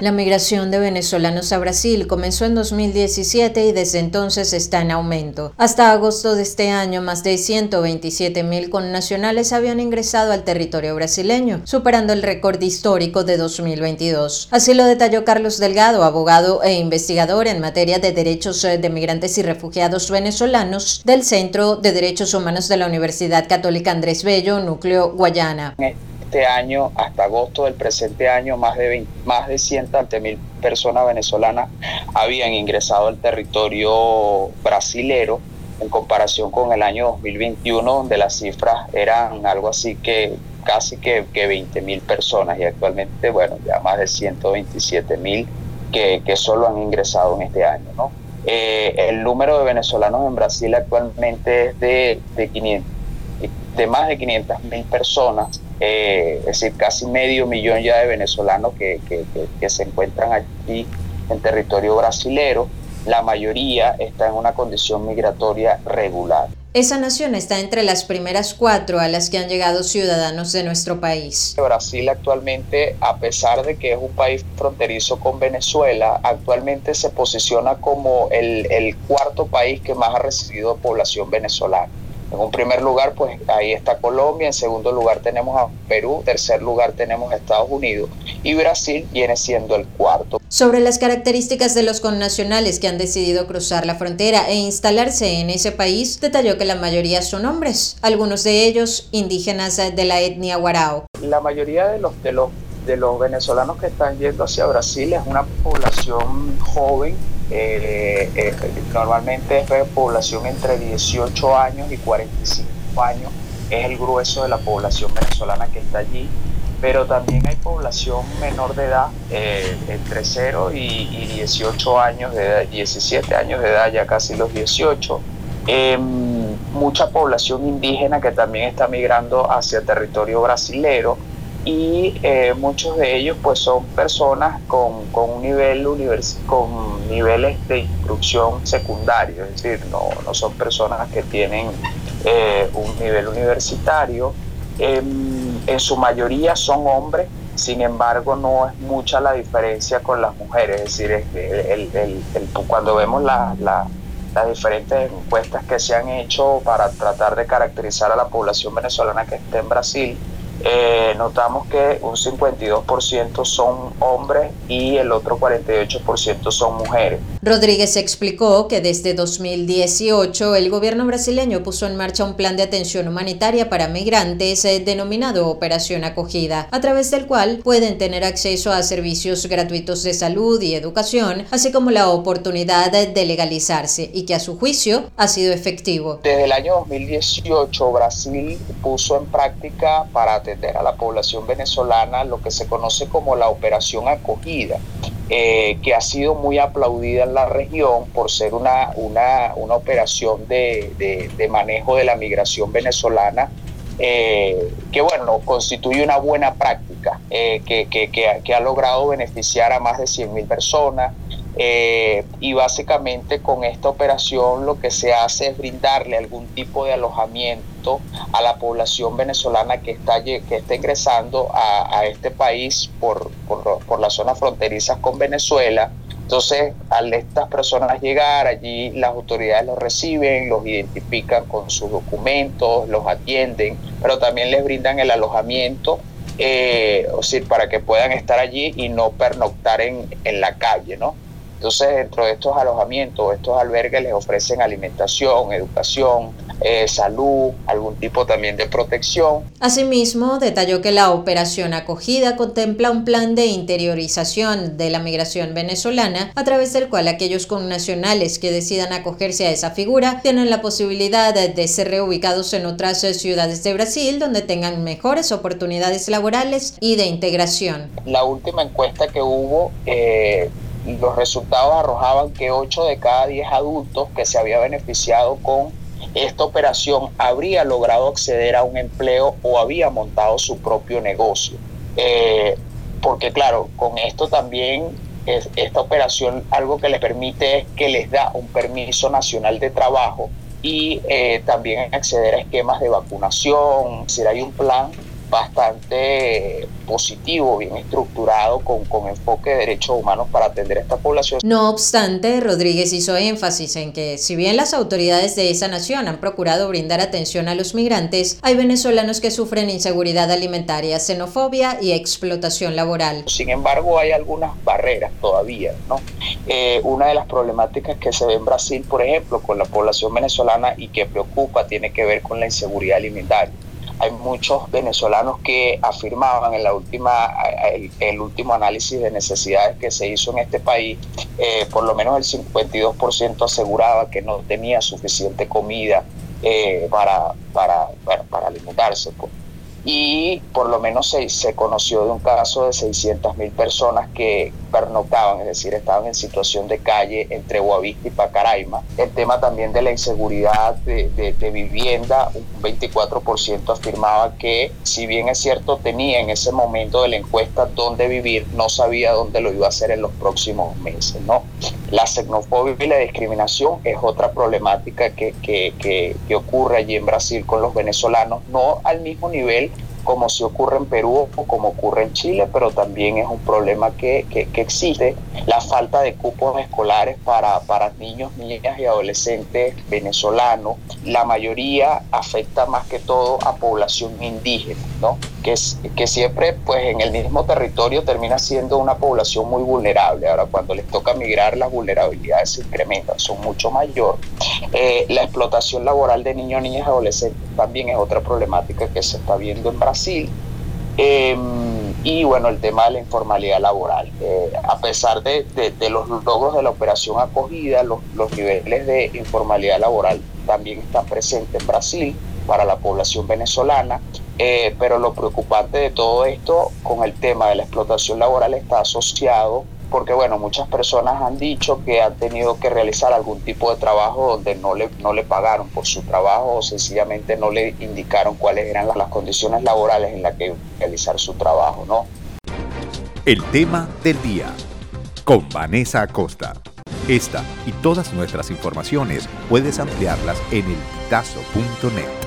La migración de venezolanos a Brasil comenzó en 2017 y desde entonces está en aumento. Hasta agosto de este año, más de 127 mil connacionales habían ingresado al territorio brasileño, superando el récord histórico de 2022. Así lo detalló Carlos Delgado, abogado e investigador en materia de derechos de migrantes y refugiados venezolanos del Centro de Derechos Humanos de la Universidad Católica Andrés Bello, Núcleo Guayana este año, hasta agosto del presente año, más de, más de 100 mil personas venezolanas habían ingresado al territorio brasilero en comparación con el año 2021, donde las cifras eran algo así que casi que, que 20 mil personas y actualmente, bueno, ya más de 127 mil que, que, solo han ingresado en este año, ¿no? Eh, el número de venezolanos en Brasil actualmente es de, de 500 de más de 500 mil personas, eh, es decir, casi medio millón ya de venezolanos que, se encuentran aquí en territorio brasilero. La mayoría está en una condición migratoria regular. Esa nación está entre las primeras cuatro a las que han llegado ciudadanos de nuestro país. Brasil actualmente, a pesar de que es un país fronterizo con Venezuela, actualmente se posiciona como el, el cuarto país que más ha recibido población venezolana. En un primer lugar, pues ahí está Colombia, en segundo lugar tenemos a Perú, en tercer lugar tenemos a Estados Unidos y Brasil viene siendo el cuarto. Sobre las características de los connacionales que han decidido cruzar la frontera e instalarse en ese país, detalló que la mayoría son hombres, algunos de ellos indígenas de la etnia guarao. La mayoría de los, de los, de los venezolanos que están yendo hacia Brasil es una población joven eh, eh, normalmente es población entre 18 años y 45 años, es el grueso de la población venezolana que está allí, pero también hay población menor de edad, eh, entre 0 y, 18 años de edad, 17 años de edad, ya casi los 18. Em, mucha población indígena que también está migrando hacia territorio brasilero y eh, muchos de ellos pues son personas con, un nivel univers con niveles de instrucción secundario, es decir, no, no son personas que tienen eh, un nivel universitario. Em, en su mayoría son hombres, sin embargo no es mucha la diferencia con las mujeres, es decir, el, el, cuando vemos las diferentes encuestas que se han hecho para tratar de caracterizar a la población venezolana que está en Brasil, eh, notamos que un 52% son hombres y el otro 48% son mujeres. Rodríguez explicó que desde 2018 el gobierno brasileño puso en marcha un plan de atención humanitaria para migrantes eh, denominado Operación Acogida, a través del cual pueden tener acceso a servicios gratuitos de salud y educación, así como la oportunidad de legalizarse y que a su juicio ha sido efectivo. Desde el año 2018 Brasil puso en práctica para a la población venezolana lo que se conoce como la operación acogida, eh, que ha sido muy aplaudida en la región por ser una, una, una operación de, de, manejo de la migración venezolana, eh, que bueno, constituye una buena práctica, eh, que, que, que, ha logrado beneficiar a más de 100.000 personas. y básicamente con esta operación lo que se hace es brindarle algún tipo de alojamiento a la población venezolana que está, que está ingresando a, este país por, por, las zonas fronterizas con Venezuela. Entonces, al estas personas llegar, allí las autoridades los reciben, los identifican con sus documentos, los atienden, pero también les brindan el alojamiento, eh, o sea, para que puedan estar allí y no pernoctar en, en la calle, ¿no? Entonces, dentro de estos alojamientos, estos albergues les ofrecen alimentación, educación, eh, salud, algún tipo también de protección. Asimismo, detalló que la operación acogida contempla un plan de interiorización de la migración venezolana, a través del cual aquellos connacionales que decidan acogerse a esa figura tienen la posibilidad de ser reubicados en otras ciudades de Brasil donde tengan mejores oportunidades laborales y de integración. La última encuesta que hubo... Eh, los resultados arrojaban que 8 de cada 10 adultos que se había beneficiado con esta operación habría logrado acceder a un empleo o había montado su propio negocio. Eh, porque claro, con esto también esta operación algo que les permite es que les da un permiso nacional de trabajo y eh, también acceder a esquemas de vacunación, si hay un plan bastante positivo, bien estructurado, con, con enfoque de derechos humanos para atender a esta población. No obstante, Rodríguez hizo énfasis en que, si bien las autoridades de esa nación han procurado brindar atención a los migrantes, hay venezolanos que sufren inseguridad alimentaria, xenofobia y explotación laboral. Sin embargo, hay algunas barreras todavía, ¿no? Eh, una de las problemáticas que se ve en Brasil, por ejemplo, con la población venezolana y que preocupa, tiene que ver con la inseguridad alimentaria hay muchos venezolanos que afirmaban en la última el, último análisis de necesidades que se hizo en este país, eh, por lo menos el 52% aseguraba que no tenía suficiente comida eh, para, para, para, alimentarse. Pues y por lo menos se, se conoció de un caso de 600 mil personas que pernoctaban, es decir, estaban en situación de calle entre Guavista y Pacaraima. El tema también de la inseguridad de, de, vivienda, un 24% afirmaba que si bien es cierto tenía en ese momento de la encuesta dónde vivir, no sabía dónde lo iba a hacer en los próximos meses. ¿no? La xenofobia y la discriminación es otra problemática que, que, que, que ocurre allí en Brasil con los venezolanos, no al mismo nivel como si ocurre en Perú o como ocurre en Chile, pero también es un problema que, que, existe, la falta de cupos escolares para, para niños, niñas y adolescentes venezolanos. La mayoría afecta más que todo a población indígena, ¿no? Que, siempre pues en el mismo territorio termina siendo una población muy vulnerable. Ahora cuando les toca migrar las vulnerabilidades se incrementan, son mucho mayor. Eh, la explotación laboral de niños, niñas y adolescentes también es otra problemática que se está viendo en Brasil Em, y bueno, el tema de la informalidad laboral. Eh, a pesar de, los logros de la operación acogida, los, niveles de informalidad laboral también están presentes en Brasil para la población venezolana, eh, pero lo preocupante de todo esto con el tema de la explotación laboral está asociado porque bueno, muchas personas han dicho que han tenido que realizar algún tipo de trabajo donde no le, no le pagaron por su trabajo o sencillamente no le indicaron cuáles eran las condiciones laborales en las que realizar su trabajo, ¿no? El tema del día con Vanessa Acosta. Esta y todas nuestras informaciones puedes ampliarlas en el elpitazo.net.